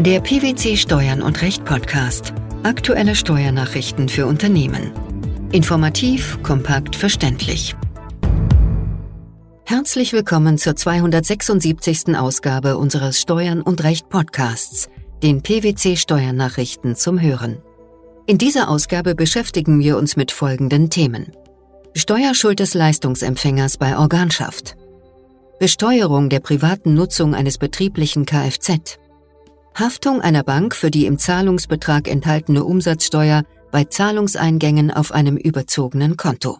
Der PwC Steuern und Recht Podcast. Aktuelle Steuernachrichten für Unternehmen. Informativ, kompakt, verständlich. Herzlich willkommen zur 276. Ausgabe unseres Steuern und Recht Podcasts, den PwC Steuernachrichten zum Hören. In dieser Ausgabe beschäftigen wir uns mit folgenden Themen. Steuerschuld des Leistungsempfängers bei Organschaft. Besteuerung der privaten Nutzung eines betrieblichen Kfz. Haftung einer Bank für die im Zahlungsbetrag enthaltene Umsatzsteuer bei Zahlungseingängen auf einem überzogenen Konto.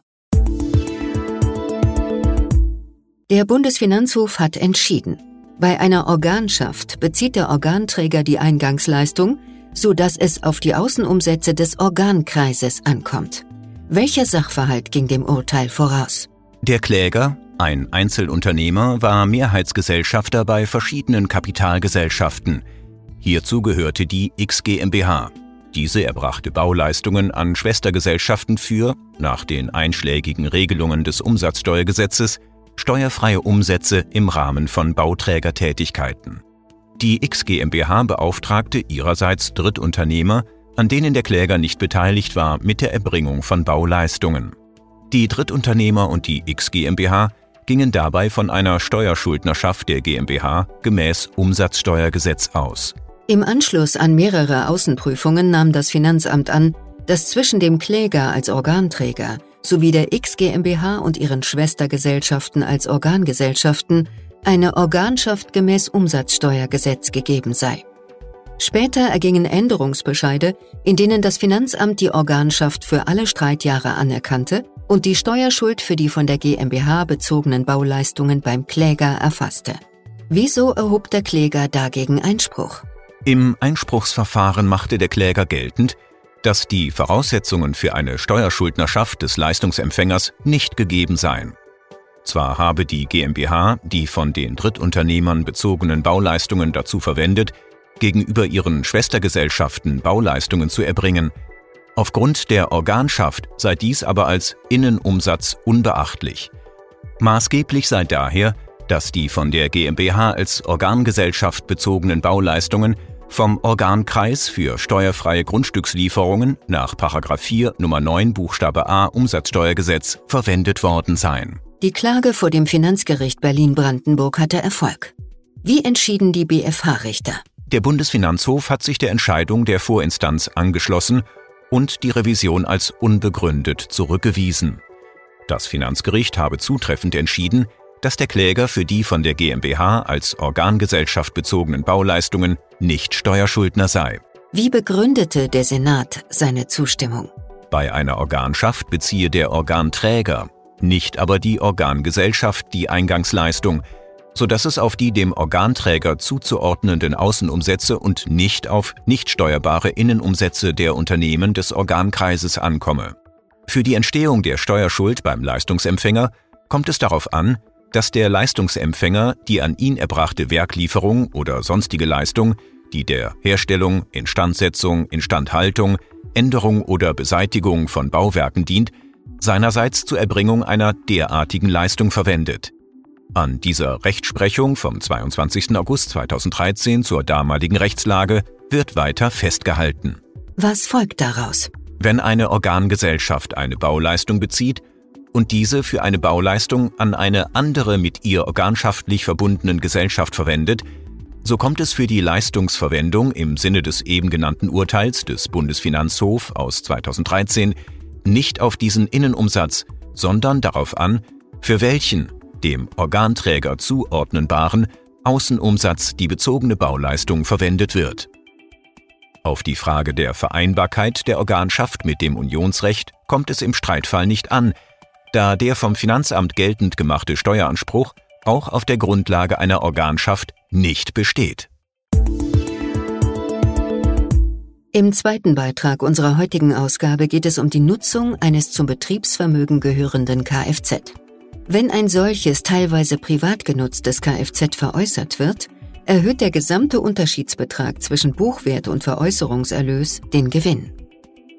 Der Bundesfinanzhof hat entschieden. Bei einer Organschaft bezieht der Organträger die Eingangsleistung, so dass es auf die Außenumsätze des Organkreises ankommt. Welcher Sachverhalt ging dem Urteil voraus? Der Kläger, ein Einzelunternehmer, war Mehrheitsgesellschafter bei verschiedenen Kapitalgesellschaften. Hierzu gehörte die X GmbH. Diese erbrachte Bauleistungen an Schwestergesellschaften für, nach den einschlägigen Regelungen des Umsatzsteuergesetzes, steuerfreie Umsätze im Rahmen von Bauträgertätigkeiten. Die X GmbH beauftragte ihrerseits Drittunternehmer, an denen der Kläger nicht beteiligt war, mit der Erbringung von Bauleistungen. Die Drittunternehmer und die X GmbH gingen dabei von einer Steuerschuldnerschaft der GmbH gemäß Umsatzsteuergesetz aus. Im Anschluss an mehrere Außenprüfungen nahm das Finanzamt an, dass zwischen dem Kläger als Organträger sowie der X GmbH und ihren Schwestergesellschaften als Organgesellschaften eine Organschaft gemäß Umsatzsteuergesetz gegeben sei. Später ergingen Änderungsbescheide, in denen das Finanzamt die Organschaft für alle Streitjahre anerkannte und die Steuerschuld für die von der GmbH bezogenen Bauleistungen beim Kläger erfasste. Wieso erhob der Kläger dagegen Einspruch? Im Einspruchsverfahren machte der Kläger geltend, dass die Voraussetzungen für eine Steuerschuldnerschaft des Leistungsempfängers nicht gegeben seien. Zwar habe die GmbH die von den Drittunternehmern bezogenen Bauleistungen dazu verwendet, gegenüber ihren Schwestergesellschaften Bauleistungen zu erbringen, Aufgrund der Organschaft sei dies aber als Innenumsatz unbeachtlich. Maßgeblich sei daher, dass die von der GmbH als Organgesellschaft bezogenen Bauleistungen vom Organkreis für steuerfreie Grundstückslieferungen nach 4 Nummer 9 Buchstabe a Umsatzsteuergesetz verwendet worden seien. Die Klage vor dem Finanzgericht Berlin-Brandenburg hatte Erfolg. Wie entschieden die BFH-Richter? Der Bundesfinanzhof hat sich der Entscheidung der Vorinstanz angeschlossen und die Revision als unbegründet zurückgewiesen. Das Finanzgericht habe zutreffend entschieden, dass der Kläger für die von der GmbH als Organgesellschaft bezogenen Bauleistungen nicht Steuerschuldner sei. Wie begründete der Senat seine Zustimmung? Bei einer Organschaft beziehe der Organträger, nicht aber die Organgesellschaft die Eingangsleistung, so dass es auf die dem Organträger zuzuordnenden Außenumsätze und nicht auf nicht steuerbare Innenumsätze der Unternehmen des Organkreises ankomme. Für die Entstehung der Steuerschuld beim Leistungsempfänger kommt es darauf an, dass der Leistungsempfänger die an ihn erbrachte Werklieferung oder sonstige Leistung, die der Herstellung, Instandsetzung, Instandhaltung, Änderung oder Beseitigung von Bauwerken dient, seinerseits zur Erbringung einer derartigen Leistung verwendet. An dieser Rechtsprechung vom 22. August 2013 zur damaligen Rechtslage wird weiter festgehalten. Was folgt daraus? Wenn eine Organgesellschaft eine Bauleistung bezieht und diese für eine Bauleistung an eine andere mit ihr organschaftlich verbundenen Gesellschaft verwendet, so kommt es für die Leistungsverwendung im Sinne des eben genannten Urteils des Bundesfinanzhof aus 2013 nicht auf diesen Innenumsatz, sondern darauf an, für welchen dem Organträger zuordnenbaren Außenumsatz die bezogene Bauleistung verwendet wird. Auf die Frage der Vereinbarkeit der Organschaft mit dem Unionsrecht kommt es im Streitfall nicht an, da der vom Finanzamt geltend gemachte Steueranspruch auch auf der Grundlage einer Organschaft nicht besteht. Im zweiten Beitrag unserer heutigen Ausgabe geht es um die Nutzung eines zum Betriebsvermögen gehörenden Kfz. Wenn ein solches teilweise privat genutztes Kfz veräußert wird, erhöht der gesamte Unterschiedsbetrag zwischen Buchwert und Veräußerungserlös den Gewinn.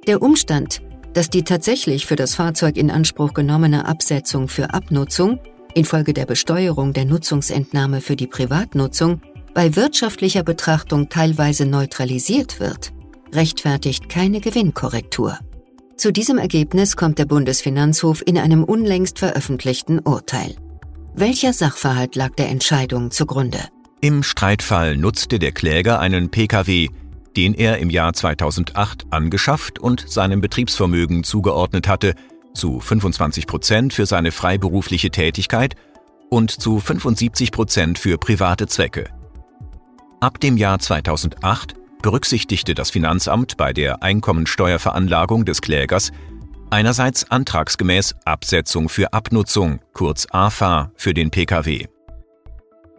Der Umstand, dass die tatsächlich für das Fahrzeug in Anspruch genommene Absetzung für Abnutzung infolge der Besteuerung der Nutzungsentnahme für die Privatnutzung bei wirtschaftlicher Betrachtung teilweise neutralisiert wird, rechtfertigt keine Gewinnkorrektur. Zu diesem Ergebnis kommt der Bundesfinanzhof in einem unlängst veröffentlichten Urteil. Welcher Sachverhalt lag der Entscheidung zugrunde? Im Streitfall nutzte der Kläger einen Pkw, den er im Jahr 2008 angeschafft und seinem Betriebsvermögen zugeordnet hatte, zu 25 Prozent für seine freiberufliche Tätigkeit und zu 75 Prozent für private Zwecke. Ab dem Jahr 2008 berücksichtigte das Finanzamt bei der Einkommensteuerveranlagung des Klägers einerseits antragsgemäß Absetzung für Abnutzung, kurz AFA, für den Pkw.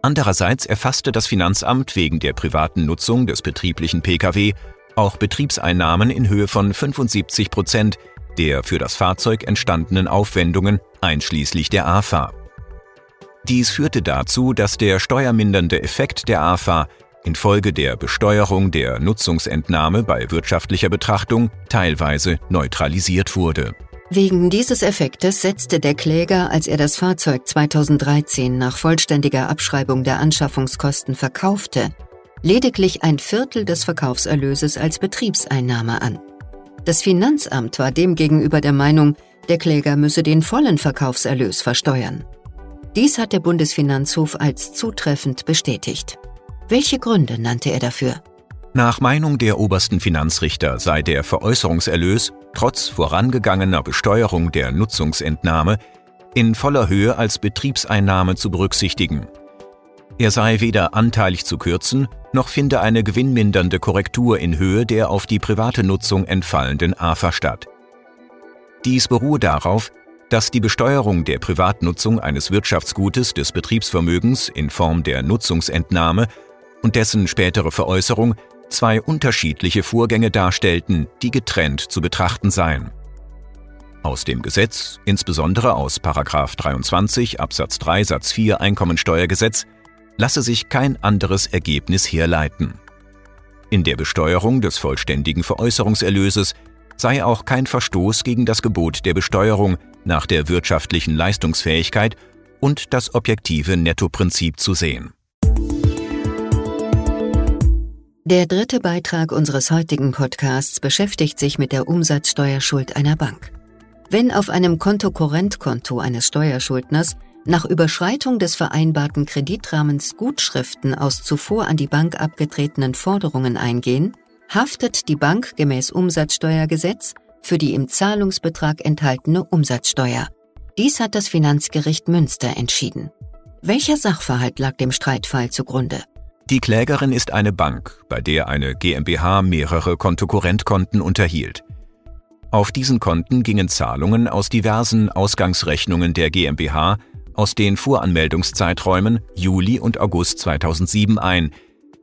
Andererseits erfasste das Finanzamt wegen der privaten Nutzung des betrieblichen Pkw auch Betriebseinnahmen in Höhe von 75 Prozent der für das Fahrzeug entstandenen Aufwendungen einschließlich der AFA. Dies führte dazu, dass der steuermindernde Effekt der AFA infolge der Besteuerung der Nutzungsentnahme bei wirtschaftlicher Betrachtung teilweise neutralisiert wurde. Wegen dieses Effektes setzte der Kläger, als er das Fahrzeug 2013 nach vollständiger Abschreibung der Anschaffungskosten verkaufte, lediglich ein Viertel des Verkaufserlöses als Betriebseinnahme an. Das Finanzamt war demgegenüber der Meinung, der Kläger müsse den vollen Verkaufserlös versteuern. Dies hat der Bundesfinanzhof als zutreffend bestätigt. Welche Gründe nannte er dafür? Nach Meinung der obersten Finanzrichter sei der Veräußerungserlös trotz vorangegangener Besteuerung der Nutzungsentnahme in voller Höhe als Betriebseinnahme zu berücksichtigen. Er sei weder anteilig zu kürzen, noch finde eine gewinnmindernde Korrektur in Höhe der auf die private Nutzung entfallenden AFA statt. Dies beruhe darauf, dass die Besteuerung der Privatnutzung eines Wirtschaftsgutes des Betriebsvermögens in Form der Nutzungsentnahme und dessen spätere Veräußerung zwei unterschiedliche Vorgänge darstellten, die getrennt zu betrachten seien. Aus dem Gesetz, insbesondere aus 23 Absatz 3 Satz 4 Einkommensteuergesetz, lasse sich kein anderes Ergebnis herleiten. In der Besteuerung des vollständigen Veräußerungserlöses sei auch kein Verstoß gegen das Gebot der Besteuerung nach der wirtschaftlichen Leistungsfähigkeit und das objektive Nettoprinzip zu sehen. Der dritte Beitrag unseres heutigen Podcasts beschäftigt sich mit der Umsatzsteuerschuld einer Bank. Wenn auf einem Kontokorrentkonto eines Steuerschuldners nach Überschreitung des vereinbarten Kreditrahmens Gutschriften aus zuvor an die Bank abgetretenen Forderungen eingehen, haftet die Bank gemäß Umsatzsteuergesetz für die im Zahlungsbetrag enthaltene Umsatzsteuer. Dies hat das Finanzgericht Münster entschieden. Welcher Sachverhalt lag dem Streitfall zugrunde? Die Klägerin ist eine Bank, bei der eine GmbH mehrere Kontokorrentkonten unterhielt. Auf diesen Konten gingen Zahlungen aus diversen Ausgangsrechnungen der GmbH aus den Voranmeldungszeiträumen Juli und August 2007 ein,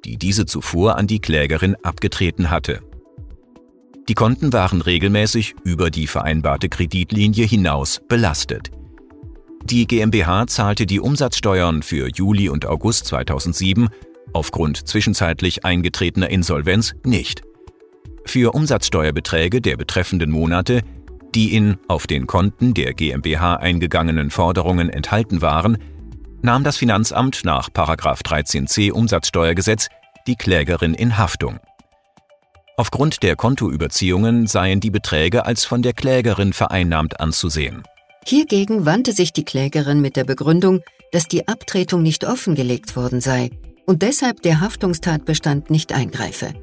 die diese zuvor an die Klägerin abgetreten hatte. Die Konten waren regelmäßig über die vereinbarte Kreditlinie hinaus belastet. Die GmbH zahlte die Umsatzsteuern für Juli und August 2007 aufgrund zwischenzeitlich eingetretener Insolvenz nicht. Für Umsatzsteuerbeträge der betreffenden Monate, die in auf den Konten der GmbH eingegangenen Forderungen enthalten waren, nahm das Finanzamt nach 13c Umsatzsteuergesetz die Klägerin in Haftung. Aufgrund der Kontoüberziehungen seien die Beträge als von der Klägerin vereinnahmt anzusehen. Hiergegen wandte sich die Klägerin mit der Begründung, dass die Abtretung nicht offengelegt worden sei und deshalb der Haftungstatbestand nicht eingreife.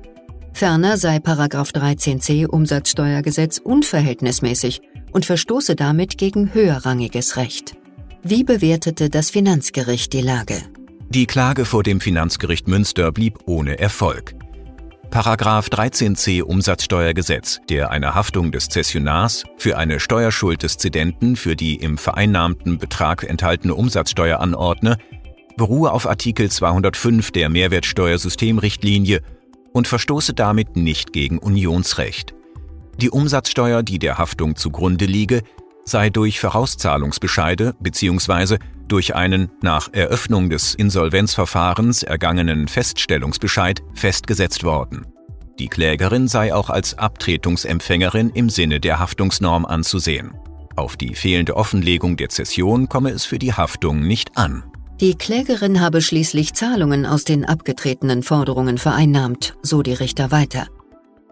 Ferner sei 13c Umsatzsteuergesetz unverhältnismäßig und verstoße damit gegen höherrangiges Recht. Wie bewertete das Finanzgericht die Lage? Die Klage vor dem Finanzgericht Münster blieb ohne Erfolg. Paragraph 13c Umsatzsteuergesetz, der eine Haftung des Zessionars für eine Steuerschuld des Zedenten für die im vereinnahmten Betrag enthaltene Umsatzsteuer anordne, beruhe auf Artikel 205 der Mehrwertsteuersystemrichtlinie und verstoße damit nicht gegen Unionsrecht. Die Umsatzsteuer, die der Haftung zugrunde liege, sei durch Vorauszahlungsbescheide bzw. durch einen nach Eröffnung des Insolvenzverfahrens ergangenen Feststellungsbescheid festgesetzt worden. Die Klägerin sei auch als Abtretungsempfängerin im Sinne der Haftungsnorm anzusehen. Auf die fehlende Offenlegung der Zession komme es für die Haftung nicht an. Die Klägerin habe schließlich Zahlungen aus den abgetretenen Forderungen vereinnahmt, so die Richter weiter.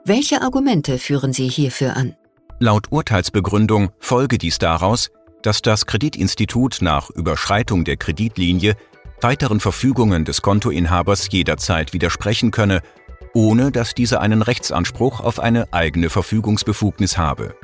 Welche Argumente führen Sie hierfür an? Laut Urteilsbegründung folge dies daraus, dass das Kreditinstitut nach Überschreitung der Kreditlinie weiteren Verfügungen des Kontoinhabers jederzeit widersprechen könne, ohne dass dieser einen Rechtsanspruch auf eine eigene Verfügungsbefugnis habe.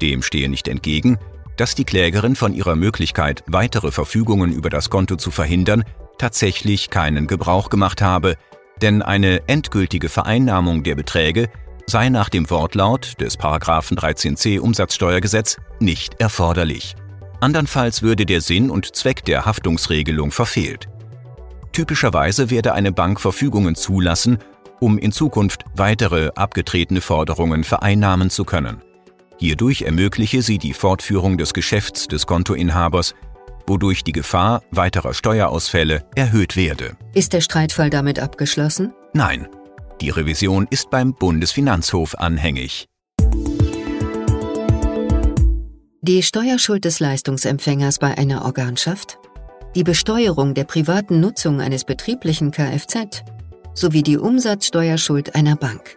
Dem stehe nicht entgegen, dass die Klägerin von ihrer Möglichkeit, weitere Verfügungen über das Konto zu verhindern, tatsächlich keinen Gebrauch gemacht habe, denn eine endgültige Vereinnahmung der Beträge sei nach dem Wortlaut des 13c Umsatzsteuergesetz nicht erforderlich. Andernfalls würde der Sinn und Zweck der Haftungsregelung verfehlt. Typischerweise werde eine Bank Verfügungen zulassen, um in Zukunft weitere abgetretene Forderungen vereinnahmen zu können. Hierdurch ermögliche sie die Fortführung des Geschäfts des Kontoinhabers, wodurch die Gefahr weiterer Steuerausfälle erhöht werde. Ist der Streitfall damit abgeschlossen? Nein, die Revision ist beim Bundesfinanzhof anhängig. Die Steuerschuld des Leistungsempfängers bei einer Organschaft, die Besteuerung der privaten Nutzung eines betrieblichen Kfz sowie die Umsatzsteuerschuld einer Bank.